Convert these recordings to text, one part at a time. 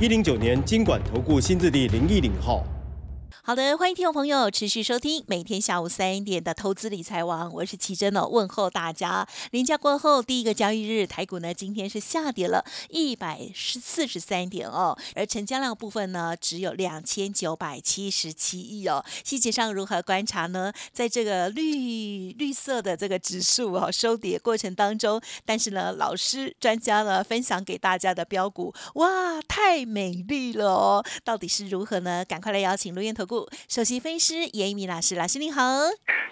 一零九年经管投顾新字第零一零号。好的，欢迎听众朋友持续收听每天下午三点的投资理财王，我是奇珍哦，问候大家。年假过后第一个交易日，台股呢今天是下跌了一百四十三点哦，而成交量部分呢只有两千九百七十七亿哦。细节上如何观察呢？在这个绿绿色的这个指数哦收跌过程当中，但是呢老师专家呢分享给大家的标股，哇，太美丽了哦！到底是如何呢？赶快来邀请录音投顾。首席分析师严一米老师，老师您好，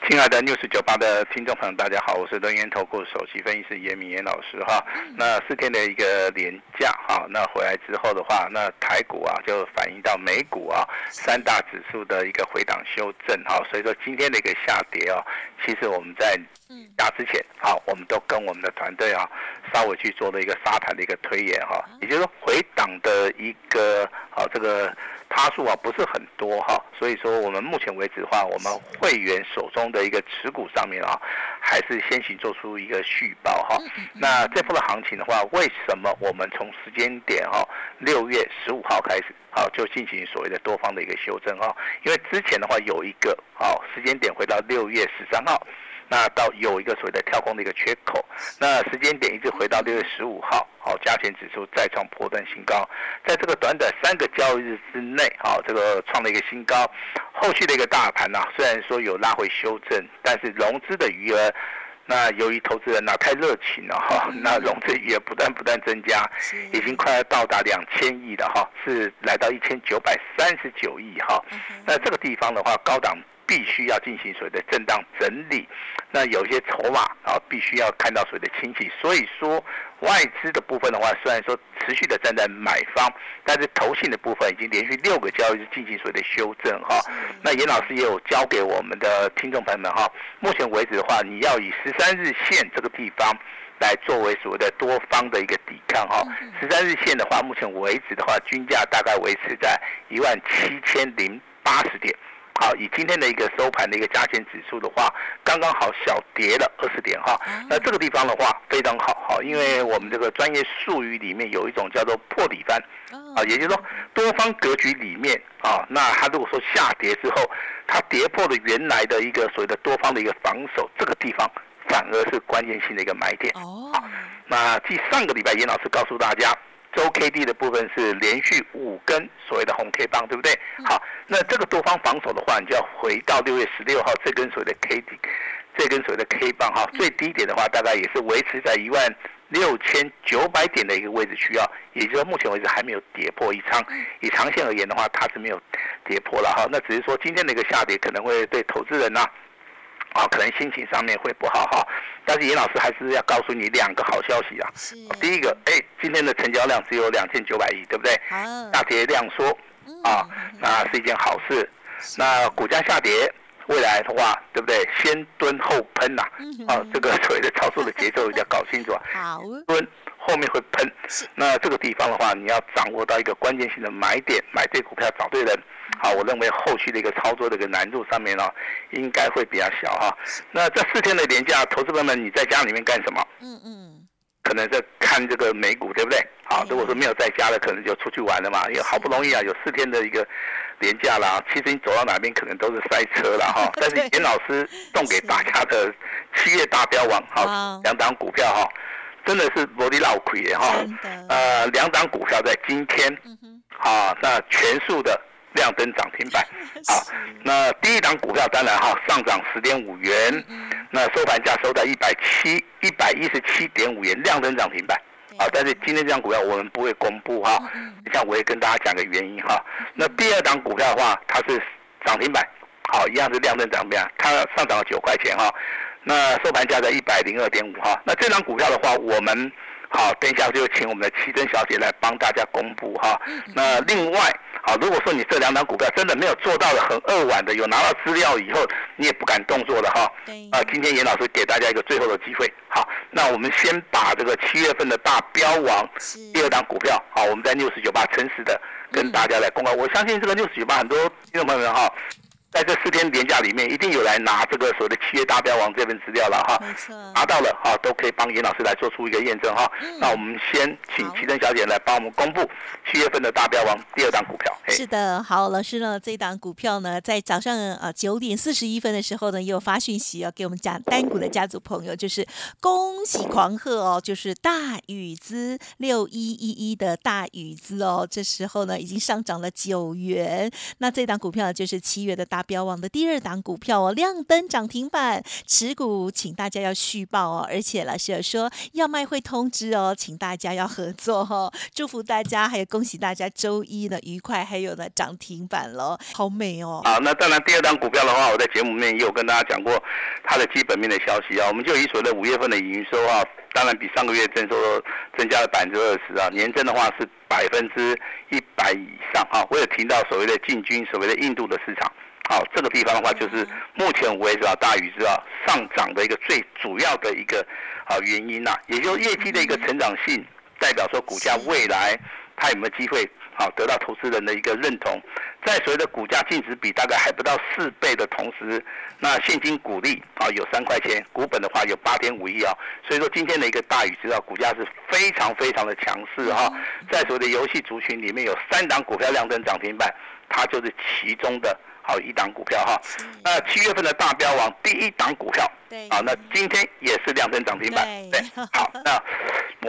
亲爱的六十九八的听众朋友，大家好，我是轮源投顾首席分析师严明严老师哈。那四天的一个连假哈，那回来之后的话，那台股啊就反映到美股啊三大指数的一个回档修正哈，所以说今天的一个下跌哦，其实我们在大之前好，我们都跟我们的团队啊稍微去做了一个沙盘的一个推演哈，也就是说回档的一个啊这个。趴数啊不是很多哈，所以说我们目前为止的话，我们会员手中的一个持股上面啊，还是先行做出一个续报哈。那这波的行情的话，为什么我们从时间点哈六月十五号开始好就进行所谓的多方的一个修正哈？因为之前的话有一个好时间点回到六月十三号。那到有一个所谓的跳空的一个缺口，那时间点一直回到六月十五号，好，加权指数再创破断新高，在这个短短三个交易日之内，好，这个创了一个新高，后续的一个大盘呢，虽然说有拉回修正，但是融资的余额，那由于投资人呢太热情了哈，那融资余额不断不断增加，已经快要到达两千亿了哈，是来到一千九百三十九亿哈，那这个地方的话，高档。必须要进行所谓的震荡整理，那有些筹码啊，必须要看到所谓的清洗。所以说，外资的部分的话，虽然说持续的站在买方，但是投信的部分已经连续六个交易日进行所谓的修正哈。那严老师也有教给我们的听众朋友们哈，目前为止的话，你要以十三日线这个地方来作为所谓的多方的一个抵抗哈。十三日线的话，目前为止的话，均价大概维持在一万七千零八十点。好，以今天的一个收盘的一个加权指数的话，刚刚好小跌了二十点哈。那这个地方的话非常好哈，因为我们这个专业术语里面有一种叫做破底翻，啊，也就是说多方格局里面啊，那它如果说下跌之后，它跌破了原来的一个所谓的多方的一个防守，这个地方反而是关键性的一个买点。哦，那继上个礼拜严老师告诉大家。周 K D 的部分是连续五根所谓的红 K 棒，对不对？好，那这个多方防守的话，你就要回到六月十六号这根所谓的 K D，这根所谓的 K 棒哈，最低点的话大概也是维持在一万六千九百点的一个位置需要，也就是说目前为止还没有跌破一仓。以长线而言的话，它是没有跌破了哈。那只是说今天的一个下跌可能会对投资人呐。啊，可能心情上面会不好哈，但是严老师还是要告诉你两个好消息啊。第一个，哎，今天的成交量只有两千九百亿，对不对？大跌量缩，啊，那是一件好事。那股价下跌，未来的话，对不对？先蹲后喷呐，啊，这个所谓的操作的节奏一定要搞清楚啊。好，蹲。后面会喷，那这个地方的话，你要掌握到一个关键性的买点，买对股票，找对人。好，我认为后续的一个操作的一个难度上面呢，应该会比较小哈。那这四天的年假，投资朋友们，你在家里面干什么？嗯嗯，可能在看这个美股，对不对？好，如果说没有在家的，可能就出去玩了嘛。因为好不容易啊，有四天的一个年假啦，其实你走到哪边可能都是塞车了哈。但是严老师送给大家的七月大标王，好，两档股票哈。真的是摩利老亏耶哈，呃，两档股票在今天，啊，那全数的亮灯涨停板，啊，那第一档股票当然哈上涨十点五元，那收盘价收在一百七一百一十七点五元，亮灯涨停板，啊，但是今天这张股票我们不会公布哈，你像我也跟大家讲个原因哈，那第二档股票的话，它是涨停板，好，一样是亮灯涨停板，它上涨了九块钱哈。那收盘价在一百零二点五哈，那这张股票的话，我们好，等一下就请我们的七珍小姐来帮大家公布哈。那另外，好，如果说你这两档股票真的没有做到的很扼腕的，有拿到资料以后你也不敢动作的哈。啊，今天严老师给大家一个最后的机会。好，那我们先把这个七月份的大标王第二档股票，好，我们在六十九八诚实的跟大家来公告。我相信这个六十九八很多听众朋友们哈。在这四天年假里面，一定有来拿这个所谓的七月大标王这份资料了哈，没错，拿到了哈，都可以帮严老师来做出一个验证哈。那我们先请齐珍小姐来帮我们公布七月份的大标王第二档股票。是的，好，老师呢，这档股票呢，在早上啊九点四十一分的时候呢，又发讯息要给我们讲单股的家族朋友，就是恭喜狂贺哦，就是大禹资六一一一的大禹资哦，这时候呢已经上涨了九元，那这档股票就是七月的大。标王的第二档股票哦，亮灯涨停板，持股请大家要续报哦，而且老师有说要卖会通知哦，请大家要合作哦，祝福大家，还有恭喜大家周一呢愉快，还有呢涨停板喽，好美哦。好，那当然第二档股票的话，我在节目面也有跟大家讲过它的基本面的消息啊，我们就以所谓的五月份的营收啊，当然比上个月增收增加了百分之二十啊，年增的话是百分之一百以上啊，我有提到所谓的进军所谓的印度的市场。好，这个地方的话，就是目前为止啊，大禹知道上涨的一个最主要的一个啊原因呐，也就是业绩的一个成长性，代表说股价未来它有没有机会好得到投资人的一个认同，在所谓的股价净值比大概还不到四倍的同时，那现金股利啊有三块钱，股本的话有八点五亿啊，所以说今天的一个大禹知道股价是非常非常的强势哈，在所谓的游戏族群里面有三档股票亮灯涨停板，它就是其中的。好，一档股票哈，那七月份的大标王第一档股票，对，好，那今天也是两根涨停板，对，好，那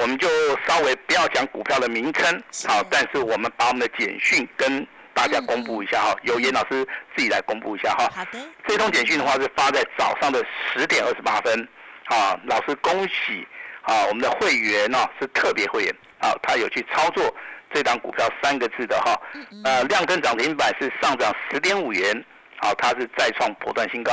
我们就稍微不要讲股票的名称，好，但是我们把我们的简讯跟大家公布一下哈，由严老师自己来公布一下哈。好的，这通简讯的话是发在早上的十点二十八分，啊，老师恭喜啊，我们的会员呢是特别会员，啊，他有去操作。这档股票三个字的哈，呃，亮灯涨停板是上涨十点五元，好，它是再创破断新高。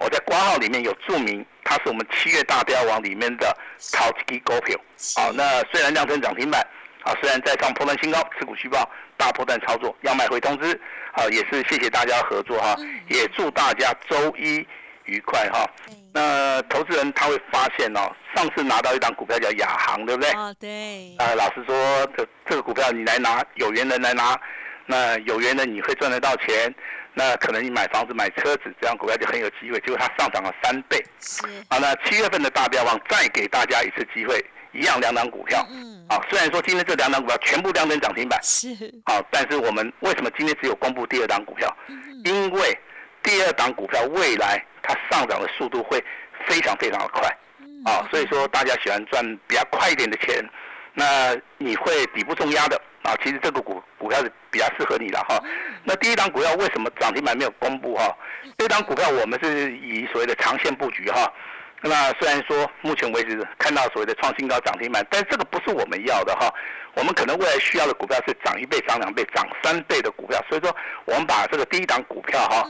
我在挂号里面有注明，它是我们七月大标王里面的超级股票。好，那虽然亮灯涨停板，啊，虽然再创破断新高，持股续报，大破断操作，要买回通知，好，也是谢谢大家合作哈，也祝大家周一。愉快哈，那投资人他会发现哦，上次拿到一档股票叫亚航，对不对？啊，对。呃，老实说，这这个股票你来拿，有缘人来拿，那有缘人你会赚得到钱，那可能你买房子、买车子，这样股票就很有机会。结果它上涨了三倍。是。好，那七月份的大标王再给大家一次机会，一样两档股票。嗯。好，虽然说今天这两档股票全部亮灯涨停板。是。好，但是我们为什么今天只有公布第二档股票？嗯。因为第二档股票未来。它上涨的速度会非常非常的快，啊，所以说大家喜欢赚比较快一点的钱，那你会底部重压的啊，其实这个股股票是比较适合你的哈。那第一档股票为什么涨停板没有公布哈？这档股票我们是以所谓的长线布局哈。那虽然说目前为止看到所谓的创新高涨停板，但这个不是我们要的哈。我们可能未来需要的股票是涨一倍、涨两倍、涨三倍的股票，所以说我们把这个第一档股票哈。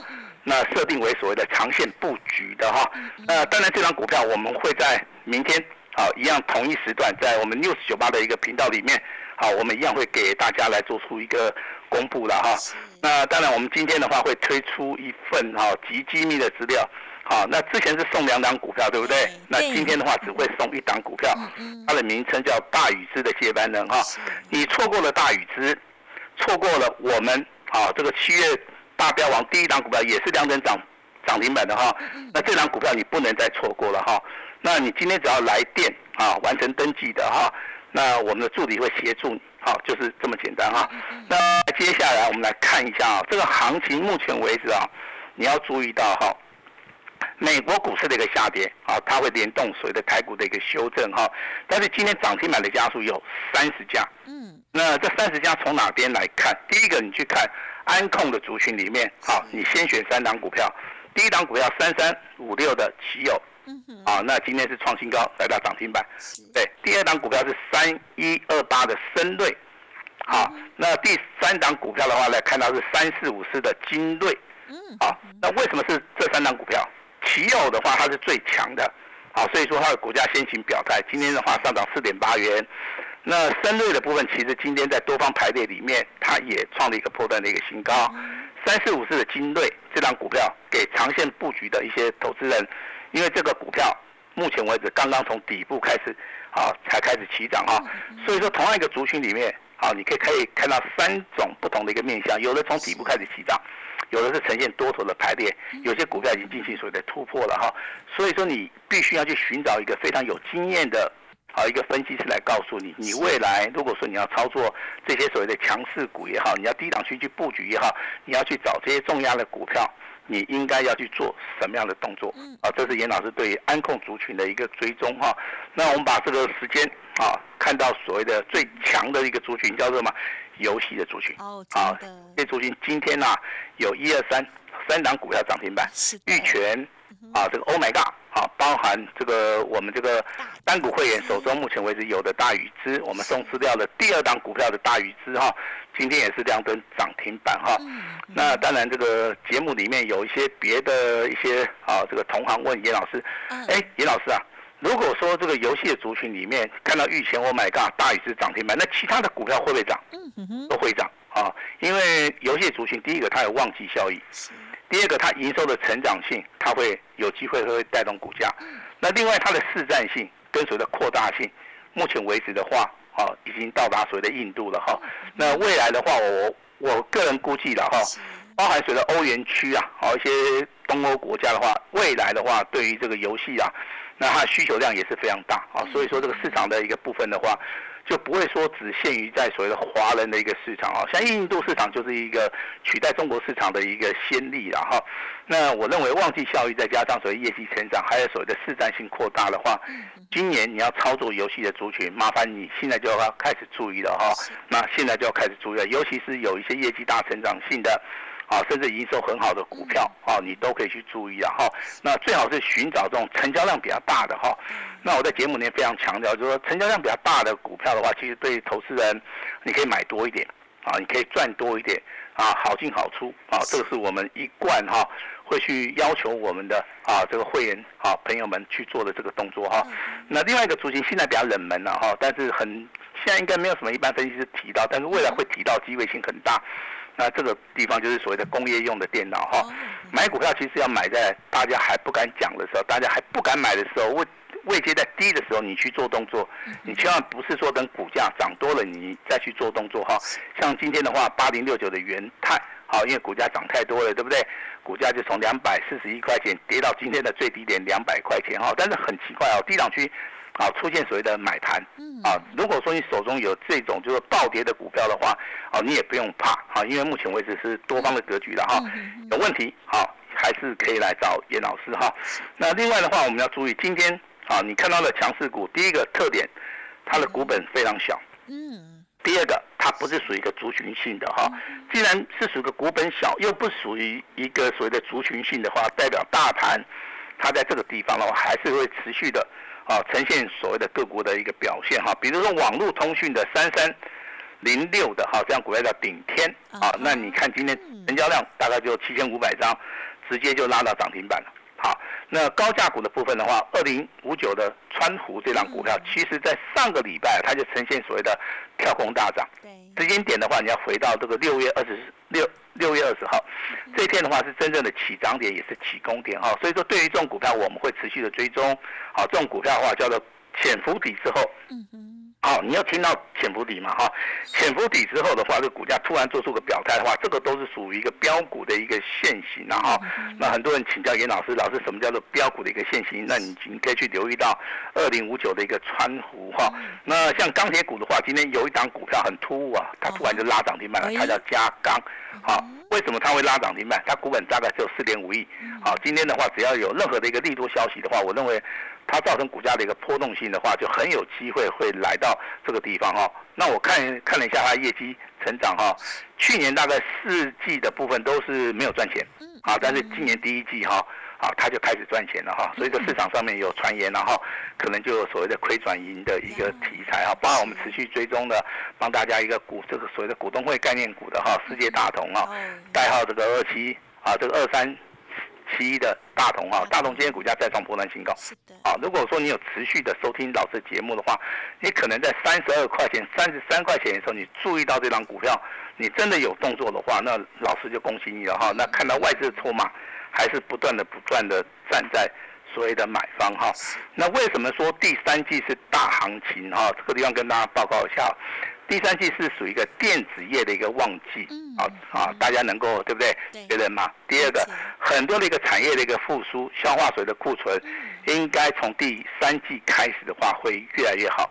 那设定为所谓的长线布局的哈，那当然这张股票我们会在明天啊一样同一时段在我们六十九八的一个频道里面，好，我们一样会给大家来做出一个公布的哈。那当然我们今天的话会推出一份哈极机密的资料，好，那之前是送两档股票对不对？那今天的话只会送一档股票，它的名称叫大禹之的接班人哈。你错过了大禹之，错过了我们啊这个七月。大标王第一档股票也是两根涨涨停板的哈，那这档股票你不能再错过了哈。那你今天只要来电啊，完成登记的哈，那我们的助理会协助你，好，就是这么简单哈。那接下来我们来看一下啊，这个行情目前为止啊，你要注意到哈，美国股市的一个下跌啊，它会联动所谓的台股的一个修正哈。但是今天涨停板的家数有三十家，嗯，那这三十家从哪边来看？第一个你去看。安控的族群里面，好，你先选三档股票。第一档股票三三五六的奇友，嗯哼，啊，那今天是创新高，来到涨停板。对，第二档股票是三一二八的深瑞，好，那第三档股票的话，呢看到是三四五四的金瑞，嗯，好，那为什么是这三档股票？奇友的话，它是最强的，好，所以说它的股价先行表态，今天的话上涨四点八元。那深瑞的部分，其实今天在多方排列里面，它也创了一个破断的一个新高。三四五四的金瑞这张股票，给长线布局的一些投资人，因为这个股票目前为止刚刚从底部开始，啊，才开始起涨啊。所以说，同样一个族群里面，啊，你可以可以看到三种不同的一个面向，有的从底部开始起涨，有的是呈现多头的排列，有些股票已经进行所谓的突破了哈。所以说，你必须要去寻找一个非常有经验的。好，一个分析师来告诉你，你未来如果说你要操作这些所谓的强势股也好，你要低档区去布局也好，你要去找这些重压的股票，你应该要去做什么样的动作？啊，这是严老师对于安控族群的一个追踪哈。那我们把这个时间啊，看到所谓的最强的一个族群叫做什么？游戏的族群。哦，好，这族群今天呢，有一二三三档股票涨停板，玉泉啊，这个 Oh my God。啊，包含这个我们这个单股会员手中目前为止有的大禹资，我们送资料的第二档股票的大禹资哈，今天也是亮灯涨停板哈。那当然这个节目里面有一些别的一些啊，这个同行问严老师，哎，严老师啊，如果说这个游戏的族群里面看到玉前 Oh my God 大禹是涨停板，那其他的股票会不会涨？都会涨啊，因为游戏族群第一个它有旺季效益。第二个，它营收的成长性，它会有机会会带动股价。那另外，它的市占性跟随的扩大性，目前为止的话，啊，已经到达所谓的印度了哈。那未来的话，我我个人估计了哈，包含随着欧元区啊，好一些东欧国家的话，未来的话，对于这个游戏啊，那它的需求量也是非常大啊。所以说，这个市场的一个部分的话。就不会说只限于在所谓的华人的一个市场啊，像印度市场就是一个取代中国市场的一个先例了哈。那我认为旺季效益再加上所谓业绩成长，还有所谓的市占性扩大的话，今年你要操作游戏的族群，麻烦你现在就要开始注意了哈。那现在就要开始注意了，尤其是有一些业绩大成长性的。啊，甚至营收很好的股票啊，你都可以去注意啊哈。那最好是寻找这种成交量比较大的哈。那我在节目里面非常强调，就是说成交量比较大的股票的话，其实对投资人你可以买多一点啊，你可以赚多一点啊，好进好出啊。这个是我们一贯哈会去要求我们的啊这个会员啊朋友们去做的这个动作哈。那另外一个族群现在比较冷门了哈，但是很现在应该没有什么一般分析师提到，但是未来会提到机会性很大。那这个地方就是所谓的工业用的电脑哈，买股票其实要买在大家还不敢讲的时候，大家还不敢买的时候，位位阶在低的时候，你去做动作，你千万不是说等股价涨多了你再去做动作哈。像今天的话，八零六九的元泰，好，因为股价涨太多了，对不对？股价就从两百四十一块钱跌到今天的最低点两百块钱哈，但是很奇怪哦，低档区。啊，出现所谓的买盘，啊，如果说你手中有这种就是暴跌的股票的话，啊，你也不用怕，啊，因为目前为止是多方的格局了哈，有问题，好，还是可以来找严老师哈。那另外的话，我们要注意，今天啊，你看到的强势股，第一个特点，它的股本非常小，嗯，第二个，它不是属于一个族群性的哈，既然是属于个股本小，又不属于一个所谓的族群性的话，代表大盘，它在这个地方的话，还是会持续的。啊，呈现所谓的个股的一个表现哈，比如说网络通讯的三三零六的哈，这样股票叫顶天啊，那你看今天成交量大概就七千五百张，直接就拉到涨停板了。好，那高价股的部分的话，二零五九的川湖这张股票，其实在上个礼拜它就呈现所谓的跳空大涨。对，时间点的话，你要回到这个六月二十六六月二十号，这一天的话是真正的起涨点，也是起攻点哈。所以说，对于这种股票，我们会持续的追踪。好，这种股票的话叫做潜伏底之后。嗯哼。好，你要听到潜伏底嘛？哈，潜伏底之后的话，这股价突然做出个表态的话，这个都是属于一个标股的一个现形然后，那很多人请教严老师，老师什么叫做标股的一个现形？那你你可以去留意到二零五九的一个川湖哈。那像钢铁股的话，今天有一档股票很突兀啊，它突然就拉涨停板了，它叫加钢。好，为什么它会拉涨停板？它股本大概只有四点五亿。好，今天的话，只要有任何的一个利多消息的话，我认为。它造成股价的一个波动性的话，就很有机会会来到这个地方哈。那我看看了一下它业绩成长哈，去年大概四季的部分都是没有赚钱，啊，但是今年第一季哈，啊，它就开始赚钱了哈。所以这市场上面有传言然后，可能就有所谓的亏转盈的一个题材哈。包括我们持续追踪的，帮大家一个股这个所谓的股东会概念股的哈，世界大同啊，代号这个二七啊，这个二三。七一的大同啊，大同今天股价再创波段新高。是的，啊，如果说你有持续的收听老师节目的话，你可能在三十二块钱、三十三块钱的时候，你注意到这张股票，你真的有动作的话，那老师就恭喜你了哈。那看到外资的筹码还是不断的、不断的站在所谓的买方哈。那为什么说第三季是大行情哈？这个地方跟大家报告一下。第三季是属于一个电子业的一个旺季，啊啊，大家能够对不对？觉得吗？第二个，很多的一个产业的一个复苏，消化水的库存，应该从第三季开始的话会越来越好。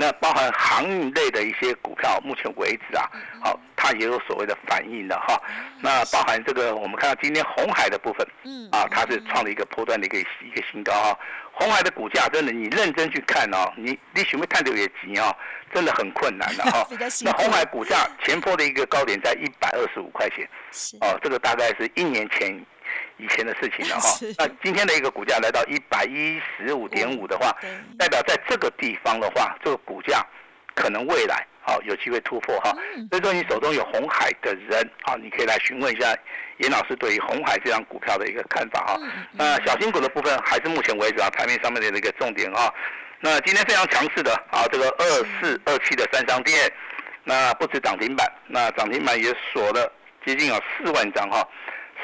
那包含航运类的一些股票，目前为止啊，好，它也有所谓的反应的哈。那包含这个，我们看到今天红海的部分，嗯，啊，它是创了一个波段的一个一个新高哈。红海的股价真的，你认真去看哦，你你许没探究也急哦，真的很困难的哈。那红海股价前坡的一个高点在一百二十五块钱，哦，这个大概是一年前。以前的事情了哈，那今天的一个股价来到一百一十五点五的话，代表在这个地方的话，这个股价可能未来好有机会突破哈。所以说你手中有红海的人啊，你可以来询问一下严老师对于红海这张股票的一个看法哈。那小新股的部分还是目前为止啊，盘面上面的一个重点啊。那今天非常强势的啊，这个二四二七的三商店，那不止涨停板，那涨停板也锁了接近有四万张哈。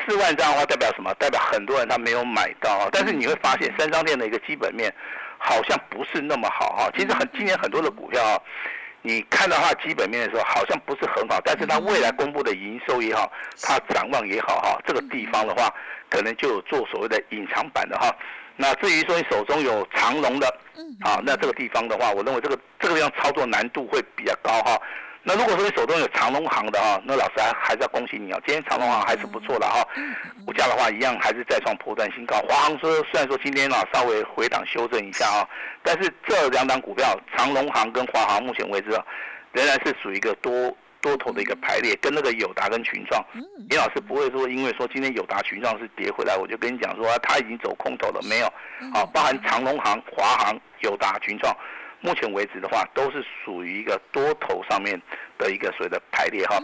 四万张的话代表什么？代表很多人他没有买到啊。但是你会发现，三商店的一个基本面好像不是那么好哈。其实很今年很多的股票啊，你看到它基本面的时候好像不是很好，但是它未来公布的营收也好，它展望也好哈，这个地方的话可能就有做所谓的隐藏版的哈。那至于说你手中有长龙的，啊，那这个地方的话，我认为这个这个地方操作难度会比较高哈。那如果说你手中有长隆行的啊，那老师还还是要恭喜你啊！今天长隆行还是不错的哈，股价的话一样还是再创破断新高。华航说虽然说今天啊稍微回档修正一下啊，但是这两档股票长隆行跟华航目前为止啊，仍然是属于一个多多头的一个排列，跟那个友达跟群创，李老师不会说因为说今天友达群创是跌回来，我就跟你讲说他已经走空头了没有？啊，包含长隆行、华航、友达、群创。目前为止的话，都是属于一个多头上面的一个所谓的排列哈。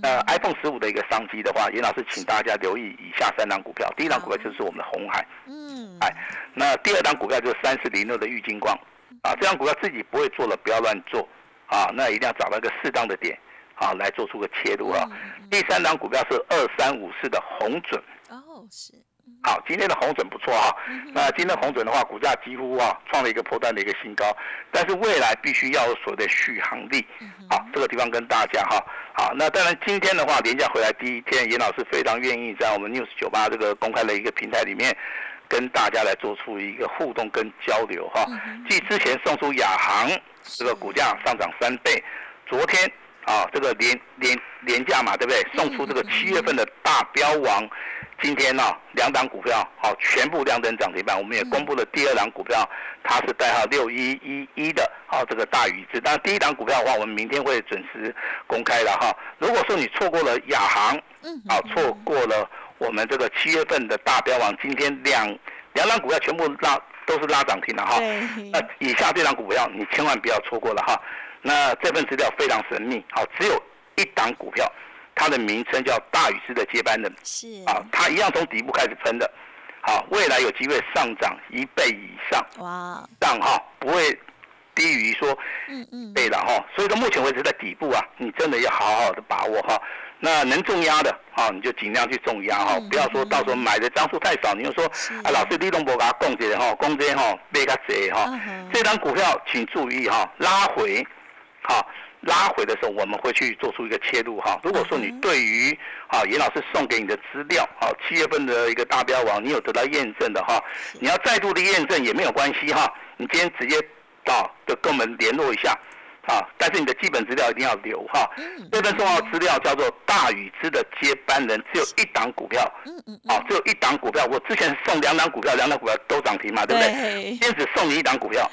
那 iPhone 十五的一个商机的话，严老师请大家留意以下三档股票。第一档股票就是我们的红海，嗯，哎，那第二档股票就是三四零六的玉金光，啊，这张股票自己不会做了，不要乱做，啊，那一定要找到一个适当的点，啊，来做出个切入啊。第三档股票是二三五四的红准，哦，是。好，今天的红准不错哈。那今天红准的话，股价几乎啊创了一个破断的一个新高，但是未来必须要有所谓的续航力。好，这个地方跟大家哈。好，那当然今天的话，连假回来第一天，严老师非常愿意在我们 News 九八这个公开的一个平台里面，跟大家来做出一个互动跟交流哈。继之前送出亚航这个股价上涨三倍，昨天啊这个廉廉廉价嘛，对不对？送出这个七月份的大标王。今天呢，两档股票好全部亮灯涨停板，我们也公布了第二档股票，它是代号六一一一的，好这个大禹智。但第一档股票的话，我们明天会准时公开的哈。如果说你错过了亚航，嗯，啊错过了我们这个七月份的大标王，今天两两档股票全部拉都是拉涨停的哈。那以下这档股票你千万不要错过了哈。那这份资料非常神秘，好只有一档股票。它的名称叫大禹之的接班人，是啊，它一样从底部开始喷的，好，未来有机会上涨一倍以上，哇，涨哈不会低于说，嗯嗯，倍了哈，所以到目前为止在底部啊，你真的要好好的把握哈，那能重压的啊，你就尽量去重压哈，不要说到时候买的张数太少，你就说啊，老师李东博给他供这哈，供这哈，被他折哈，这张股票请注意哈，拉回，好。拉回的时候，我们会去做出一个切入哈。如果说你对于啊严老师送给你的资料啊七月份的一个大标王，你有得到验证的哈，你要再度的验证也没有关系哈。你今天直接到的跟我们联络一下。啊！但是你的基本资料一定要留哈。这份重要资料叫做大禹之的接班人，只有一档股票。嗯嗯。啊，只有一档股票。我之前送两档股票，两档股票都涨停嘛，对不对？今天只送你一档股票，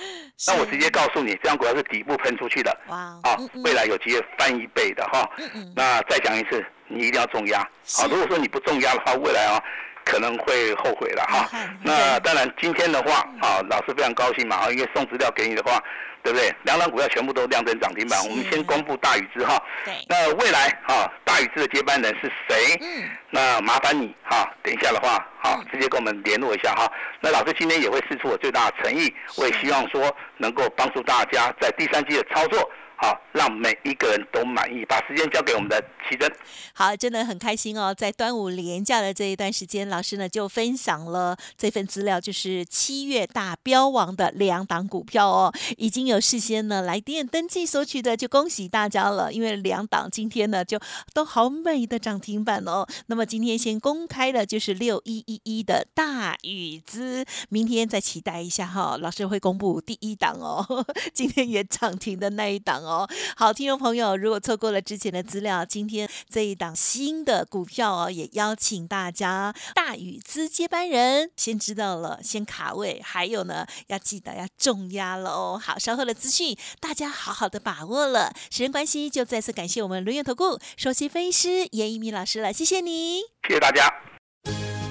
那我直接告诉你，这张股票是底部喷出去的。哇。啊，未来有机会翻一倍的哈。嗯嗯。那再讲一次，你一定要重压。啊，如果说你不重压的话，未来啊，可能会后悔了哈。那当然，今天的话啊，老师非常高兴嘛啊，因为送资料给你的话。对不对？两档股票全部都亮灯涨停板。我们先公布大禹之哈。对。那未来啊，大禹之的接班人是谁？嗯。那麻烦你哈，等一下的话，好，直接跟我们联络一下哈。那老师今天也会试出我最大的诚意，我也希望说能够帮助大家在第三季的操作。好，让每一个人都满意。把时间交给我们的奇珍。好，真的很开心哦。在端午连假的这一段时间，老师呢就分享了这份资料，就是七月大标王的两档股票哦，已经有事先呢来电登记索取的，就恭喜大家了。因为两档今天呢就都好美的涨停板哦。那么今天先公开的就是六一一一的大禹资，明天再期待一下哈，老师会公布第一档哦。今天也涨停的那一档哦。好，听众朋友，如果错过了之前的资料，今天这一档新的股票哦，也邀请大家大禹资接班人先知道了，先卡位，还有呢，要记得要重压了哦。好，稍后的资讯大家好好的把握了。时间关系，就再次感谢我们轮源投顾首席分析师严一鸣老师了，谢谢你，谢谢大家。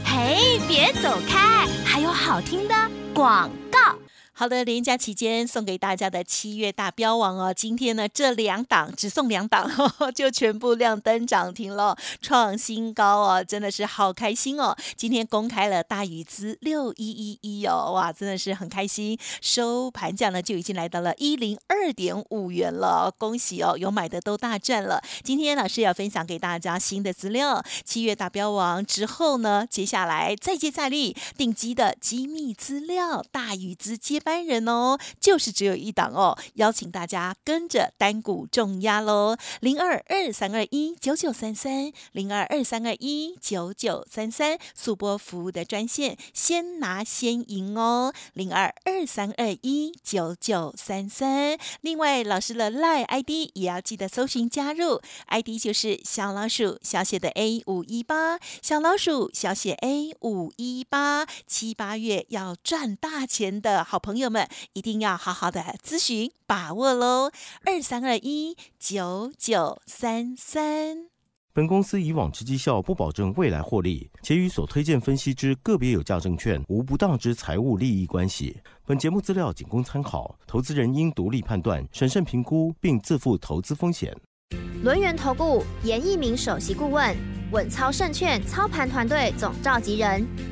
嘿，别走开，还有好听的广告。好的，连假期间送给大家的七月大标王哦，今天呢这两档只送两档，就全部亮灯涨停了，创新高哦，真的是好开心哦！今天公开了大禹资六一一一哦，哇，真的是很开心，收盘价呢就已经来到了一零二点五元了，恭喜哦，有买的都大赚了。今天老师要分享给大家新的资料，七月大标王之后呢，接下来再接再厉，定机的机密资料，大禹资接。班人哦，就是只有一档哦，邀请大家跟着单股重压喽，零二二三二一九九三三，零二二三二一九九三三，速播服务的专线，先拿先赢哦，零二二三二一九九三三。另外，老师的 Line ID 也要记得搜寻加入，ID 就是小老鼠小写的 A 五一八，小老鼠小写 A 五一八，七八月要赚大钱的好朋。朋友们一定要好好的咨询把握喽，二三二一九九三三。本公司以往之绩效不保证未来获利，且与所推荐分析之个别有价证券无不当之财务利益关系。本节目资料仅供参考，投资人应独立判断、审慎评估，并自负投资风险。轮源投顾严一鸣首席顾问，稳操胜券操盘团队总召集人。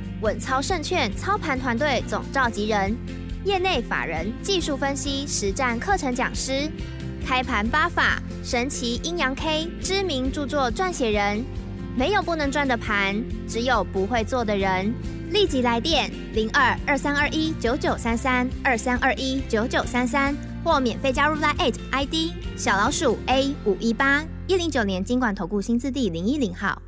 稳操胜券操盘团队总召集人。业内法人、技术分析、实战课程讲师，开盘八法、神奇阴阳 K 知名著作撰写人，没有不能赚的盘，只有不会做的人。立即来电零二二三二一九九三三二三二一九九三三，或免费加入 Line ID 小老鼠 A 五一八一零九年经管投顾新字第零一零号。